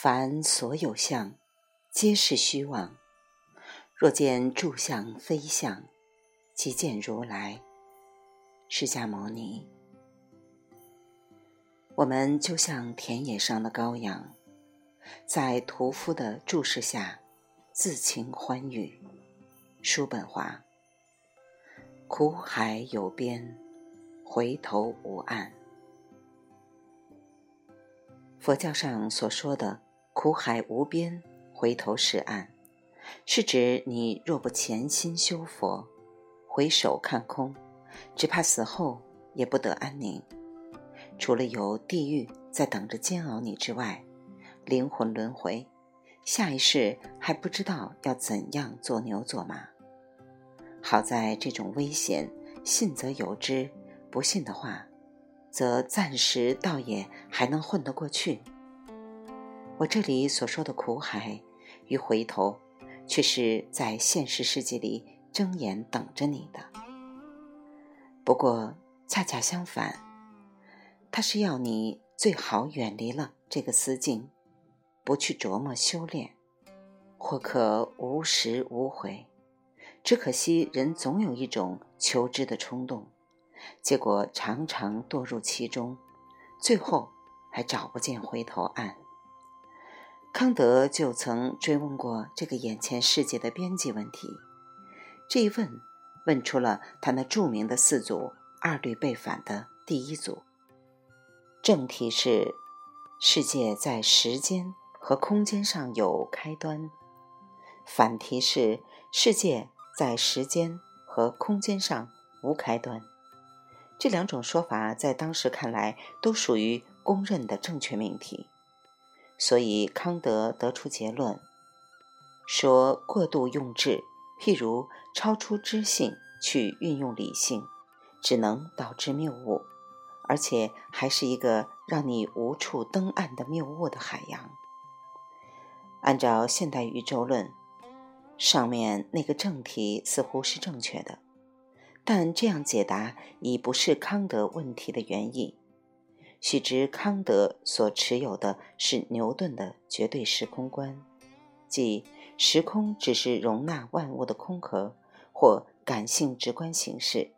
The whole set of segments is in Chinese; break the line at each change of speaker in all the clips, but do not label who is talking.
凡所有相，皆是虚妄。若见诸相非相，即见如来。释迦牟尼。我们就像田野上的羔羊，在屠夫的注视下，自情欢愉。叔本华。苦海有边，回头无岸。佛教上所说的“苦海无边，回头是岸”，是指你若不潜心修佛，回首看空，只怕死后也不得安宁。除了有地狱在等着煎熬你之外，灵魂轮回，下一世还不知道要怎样做牛做马。好在这种危险，信则有之，不信的话。则暂时倒也还能混得过去。我这里所说的苦海与回头，却是在现实世界里睁眼等着你的。不过恰恰相反，它是要你最好远离了这个思境，不去琢磨修炼，或可无时无悔。只可惜人总有一种求知的冲动。结果常常堕入其中，最后还找不见回头岸。康德就曾追问过这个眼前世界的边际问题，这一问问出了他那著名的四组二律背反的第一组。正题是世界在时间和空间上有开端，反题是世界在时间和空间上无开端。这两种说法在当时看来都属于公认的正确命题，所以康德得出结论，说过度用智，譬如超出知性去运用理性，只能导致谬误，而且还是一个让你无处登岸的谬误的海洋。按照现代宇宙论，上面那个正题似乎是正确的。但这样解答已不是康德问题的原意。须知康德所持有的是牛顿的绝对时空观，即时空只是容纳万物的空壳或感性直观形式。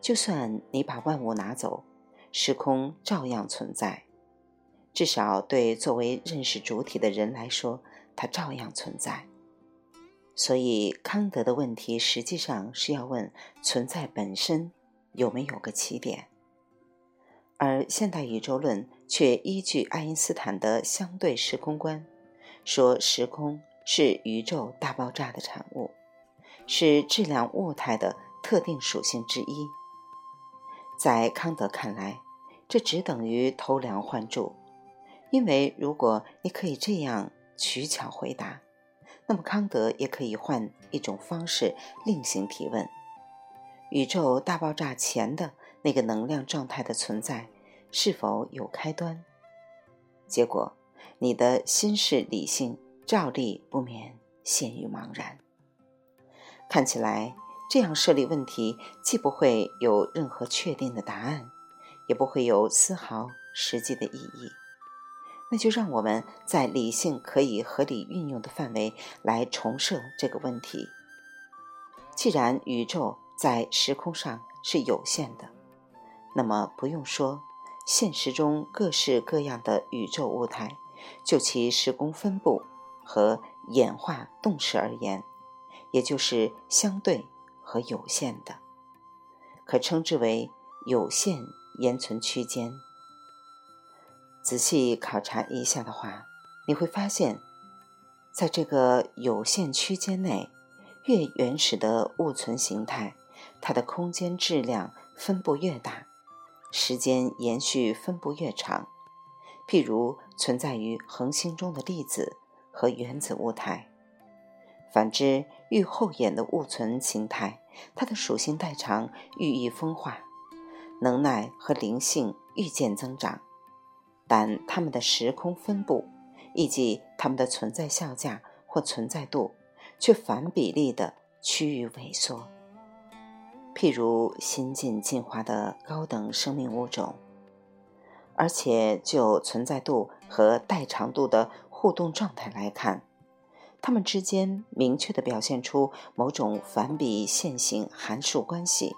就算你把万物拿走，时空照样存在。至少对作为认识主体的人来说，它照样存在。所以，康德的问题实际上是要问存在本身有没有个起点，而现代宇宙论却依据爱因斯坦的相对时空观，说时空是宇宙大爆炸的产物，是质量物态的特定属性之一。在康德看来，这只等于偷梁换柱，因为如果你可以这样取巧回答。那么，康德也可以换一种方式另行提问：宇宙大爆炸前的那个能量状态的存在是否有开端？结果，你的心事理性照例不免陷于茫然。看起来，这样设立问题既不会有任何确定的答案，也不会有丝毫实际的意义。那就让我们在理性可以合理运用的范围来重设这个问题。既然宇宙在时空上是有限的，那么不用说，现实中各式各样的宇宙物态，就其时空分布和演化动势而言，也就是相对和有限的，可称之为有限延存区间。仔细考察一下的话，你会发现，在这个有限区间内，越原始的物存形态，它的空间质量分布越大，时间延续分布越长。譬如存在于恒星中的粒子和原子物态。反之，愈后演的物存形态，它的属性代偿愈易分化，能耐和灵性愈渐增长。但它们的时空分布，以及它们的存在效价或存在度，却反比例的趋于萎缩。譬如新近进化的高等生命物种，而且就存在度和代长度的互动状态来看，它们之间明确地表现出某种反比线性函数关系，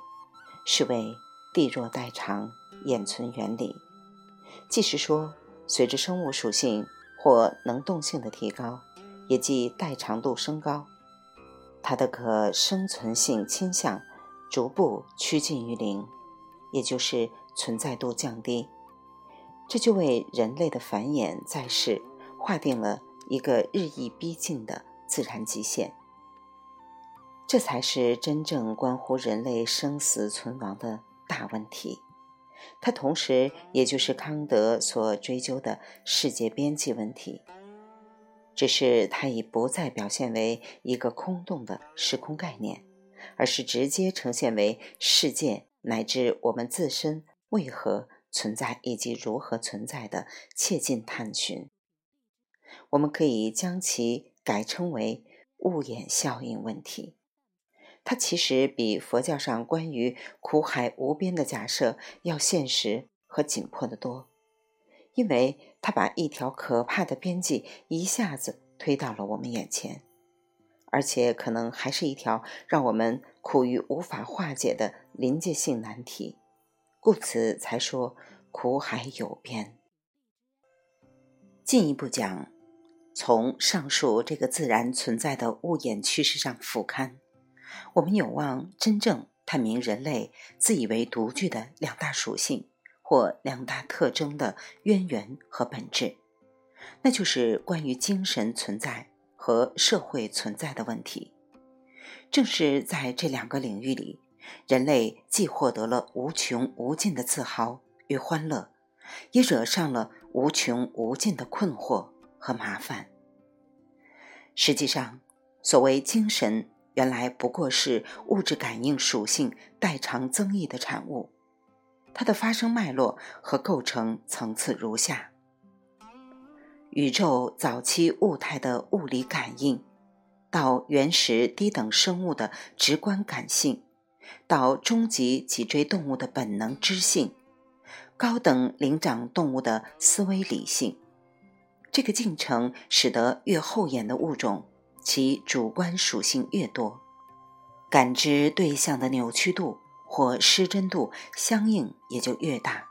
是为地弱代偿演存原理。即是说，随着生物属性或能动性的提高，也即代偿度升高，它的可生存性倾向逐步趋近于零，也就是存在度降低。这就为人类的繁衍在世划定了一个日益逼近的自然极限。这才是真正关乎人类生死存亡的大问题。它同时也就是康德所追究的世界边际问题。只是它已不再表现为一个空洞的时空概念，而是直接呈现为世界乃至我们自身为何。存在以及如何存在的切近探寻，我们可以将其改称为物演效应问题。它其实比佛教上关于苦海无边的假设要现实和紧迫得多，因为它把一条可怕的边际一下子推到了我们眼前，而且可能还是一条让我们苦于无法化解的临界性难题。故此才说苦海有边。进一步讲，从上述这个自然存在的物演趋势上俯瞰，我们有望真正探明人类自以为独具的两大属性或两大特征的渊源和本质，那就是关于精神存在和社会存在的问题。正是在这两个领域里。人类既获得了无穷无尽的自豪与欢乐，也惹上了无穷无尽的困惑和麻烦。实际上，所谓精神，原来不过是物质感应属性代偿增益的产物。它的发生脉络和构成层次如下：宇宙早期物态的物理感应，到原始低等生物的直观感性。到终极脊椎动物的本能知性，高等灵长动物的思维理性，这个进程使得越后演的物种，其主观属性越多，感知对象的扭曲度或失真度相应也就越大，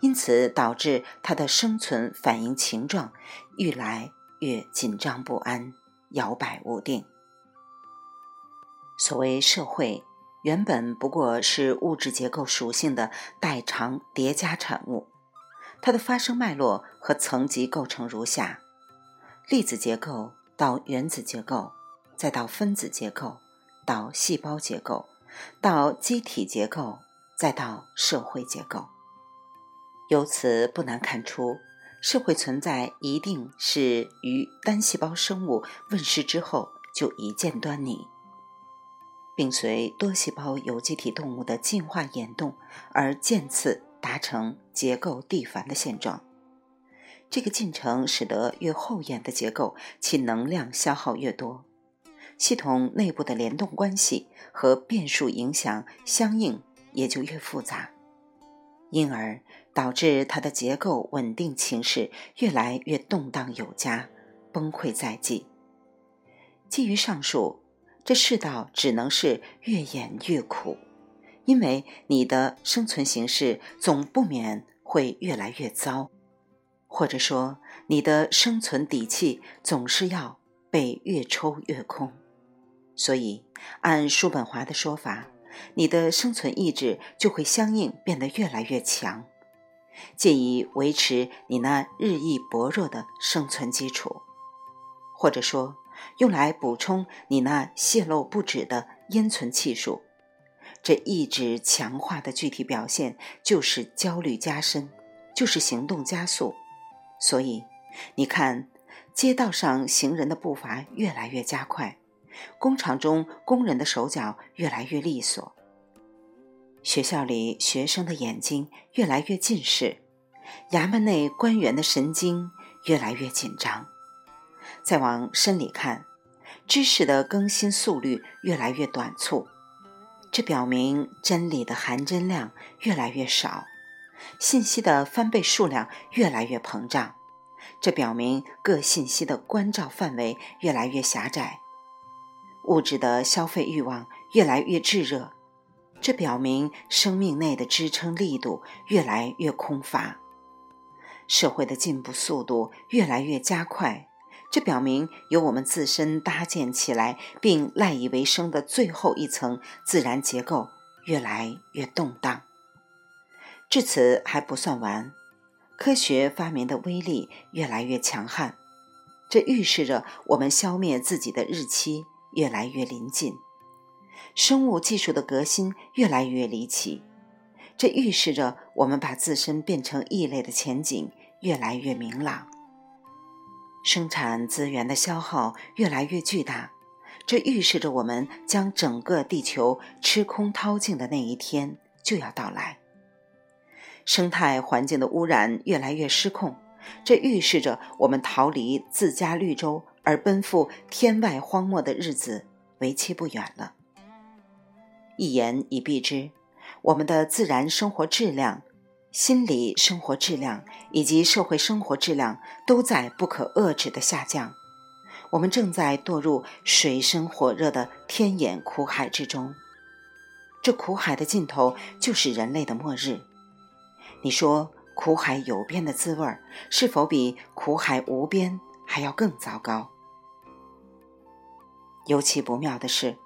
因此导致它的生存反应情状愈来越紧张不安、摇摆不定。所谓社会。原本不过是物质结构属性的代偿叠加产物，它的发生脉络和层级构成如下：粒子结构到原子结构，再到分子结构，到细胞结构，到机体结构，再到社会结构。由此不难看出，社会存在一定是于单细胞生物问世之后就一见端倪。并随多细胞有机体动物的进化演动而渐次达成结构递繁的现状。这个进程使得越后演的结构，其能量消耗越多，系统内部的联动关系和变数影响相应也就越复杂，因而导致它的结构稳定情势越来越动荡有加，崩溃在即。基于上述。这世道只能是越演越苦，因为你的生存形式总不免会越来越糟，或者说你的生存底气总是要被越抽越空。所以，按叔本华的说法，你的生存意志就会相应变得越来越强，借以维持你那日益薄弱的生存基础，或者说。用来补充你那泄漏不止的烟存气数，这意志强化的具体表现就是焦虑加深，就是行动加速。所以，你看，街道上行人的步伐越来越加快，工厂中工人的手脚越来越利索，学校里学生的眼睛越来越近视，衙门内官员的神经越来越紧张。再往深里看，知识的更新速率越来越短促，这表明真理的含真量越来越少，信息的翻倍数量越来越膨胀，这表明各信息的关照范围越来越狭窄，物质的消费欲望越来越炙热，这表明生命内的支撑力度越来越空乏，社会的进步速度越来越加快，这表明由我们自身搭建起来并赖以为生的最后一层自然结构越来越动荡。至此还不算完。科学发明的威力越来越强悍，这预示着我们消灭自己的日期越来越临近；生物技术的革新越来越离奇，这预示着我们把自身变成异类的前景越来越明朗；生产资源的消耗越来越巨大，这预示着我们将整个地球吃空掏净的那一天就要到来。生态环境的污染越来越失控，这预示着我们逃离自家绿洲而奔赴天外荒漠的日子为期不远了。一言以蔽之，我们的自然生活质量、心理生活质量以及社会生活质量都在不可遏制的下降。我们正在堕入水深火热的天眼苦海之中，这苦海的尽头就是人类的末日。你说苦海有边的滋味是否比苦海无边还要更糟糕？尤其不妙的是，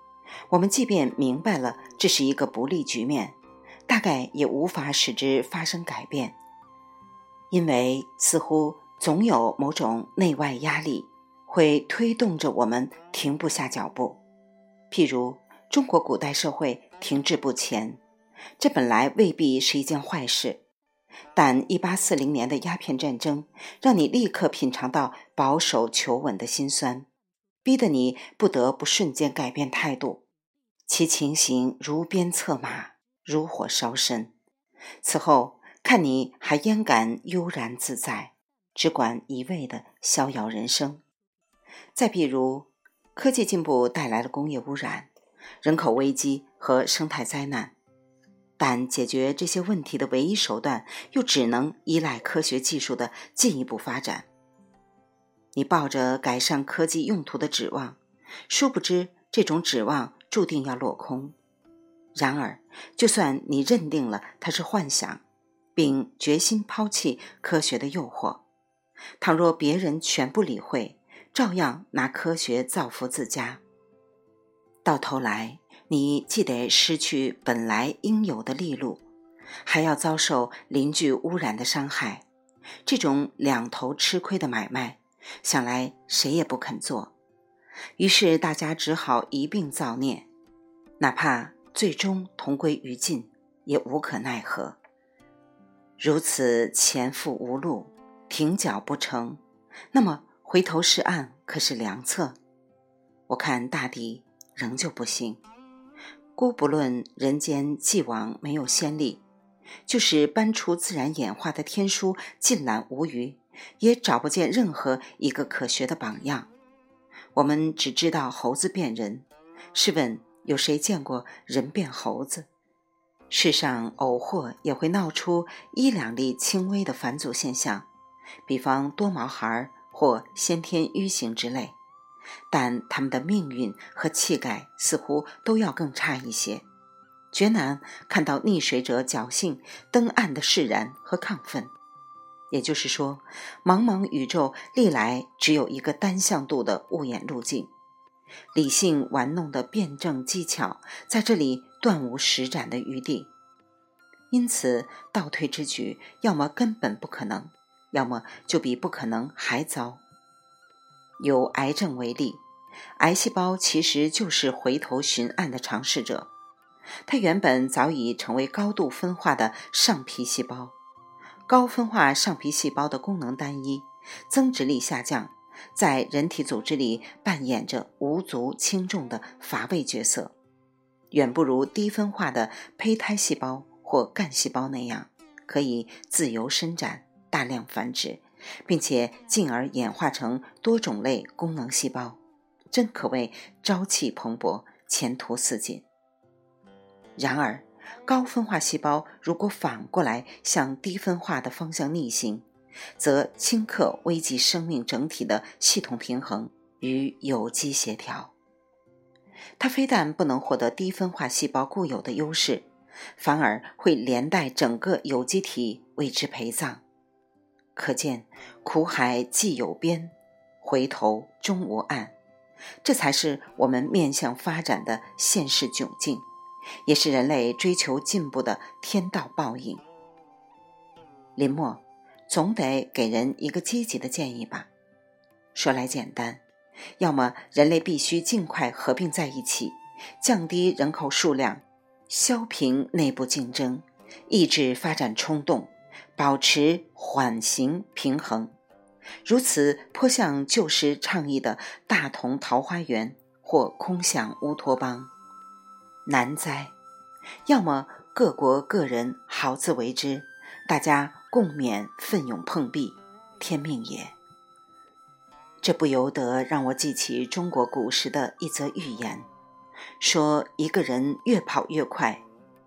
我们即便明白了这是一个不利局面，大概也无法使之发生改变，因为似乎总有某种内外压力会推动着我们停不下脚步。譬如中国古代社会停滞不前，这本来未必是一件坏事。但一八四零年的鸦片战争，让你立刻品尝到保守求稳的辛酸，逼得你不得不瞬间改变态度。其情形如鞭策马，如火烧身。此后看你还焉敢悠然自在，只管一味的逍遥人生？再比如，科技进步带来了工业污染、人口危机和生态灾难。但解决这些问题的唯一手段，又只能依赖科学技术的进一步发展。你抱着改善科技用途的指望，殊不知这种指望注定要落空。然而，就算你认定了它是幻想，并决心抛弃科学的诱惑，倘若别人全不理会，照样拿科学造福自家，到头来。你既得失去本来应有的利禄，还要遭受邻居污染的伤害，这种两头吃亏的买卖，想来谁也不肯做。于是大家只好一并造孽，哪怕最终同归于尽，也无可奈何。如此前赴无路，停脚不成，那么回头是岸可是良策？我看大抵仍旧不行。姑不论人间既往没有先例，就是搬出自然演化的天书尽览无余，也找不见任何一个可学的榜样。我们只知道猴子变人，试问有谁见过人变猴子？世上偶或也会闹出一两例轻微的返祖现象，比方多毛孩或先天愚形之类。但他们的命运和气概似乎都要更差一些，绝难看到溺水者侥幸登岸的释然和亢奋。也就是说，茫茫宇宙历来只有一个单向度的物演路径，理性玩弄的辩证技巧在这里断无施展的余地。因此，倒退之举要么根本不可能，要么就比不可能还糟。有癌症为例，癌细胞其实就是回头寻案的尝试者。它原本早已成为高度分化的上皮细胞。高分化上皮细胞的功能单一，增殖力下降，在人体组织里扮演着无足轻重的乏味角色，远不如低分化的胚胎细胞或干细胞那样可以自由伸展、大量繁殖。并且进而演化成多种类功能细胞，真可谓朝气蓬勃、前途似锦。然而，高分化细胞如果反过来向低分化的方向逆行，则顷刻危及生命整体的系统平衡与有机协调。它非但不能获得低分化细胞固有的优势，反而会连带整个有机体为之陪葬。可见，苦海既有边，回头终无岸。这才是我们面向发展的现实窘境，也是人类追求进步的天道报应。林默，总得给人一个积极的建议吧？说来简单。要么人类必须尽快合并在一起，降低人口数量，消平内部竞争，抑制发展冲动，保持缓行平衡。如此颇像旧时倡议的大同桃花源或空想乌托邦，难哉！要么各国各人好自为之，大家共勉奋勇碰壁，天命也。这不由得让我记起中国古时的一则寓言，说一个人越跑越快，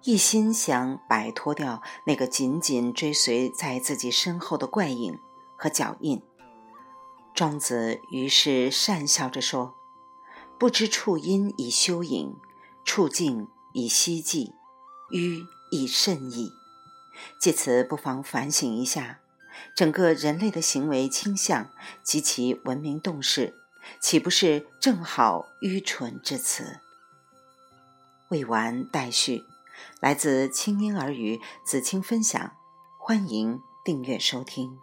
一心想摆脱掉那个紧紧追随在自己身后的怪影和脚印。庄子于是讪笑着说：“不知处因以修影，处境以希冀，迂亦甚矣。”借此不妨反省一下。整个人类的行为倾向及其文明动势，岂不是正好愚蠢至此？未完待续，来自清音儿语子清分享，欢迎订阅收听。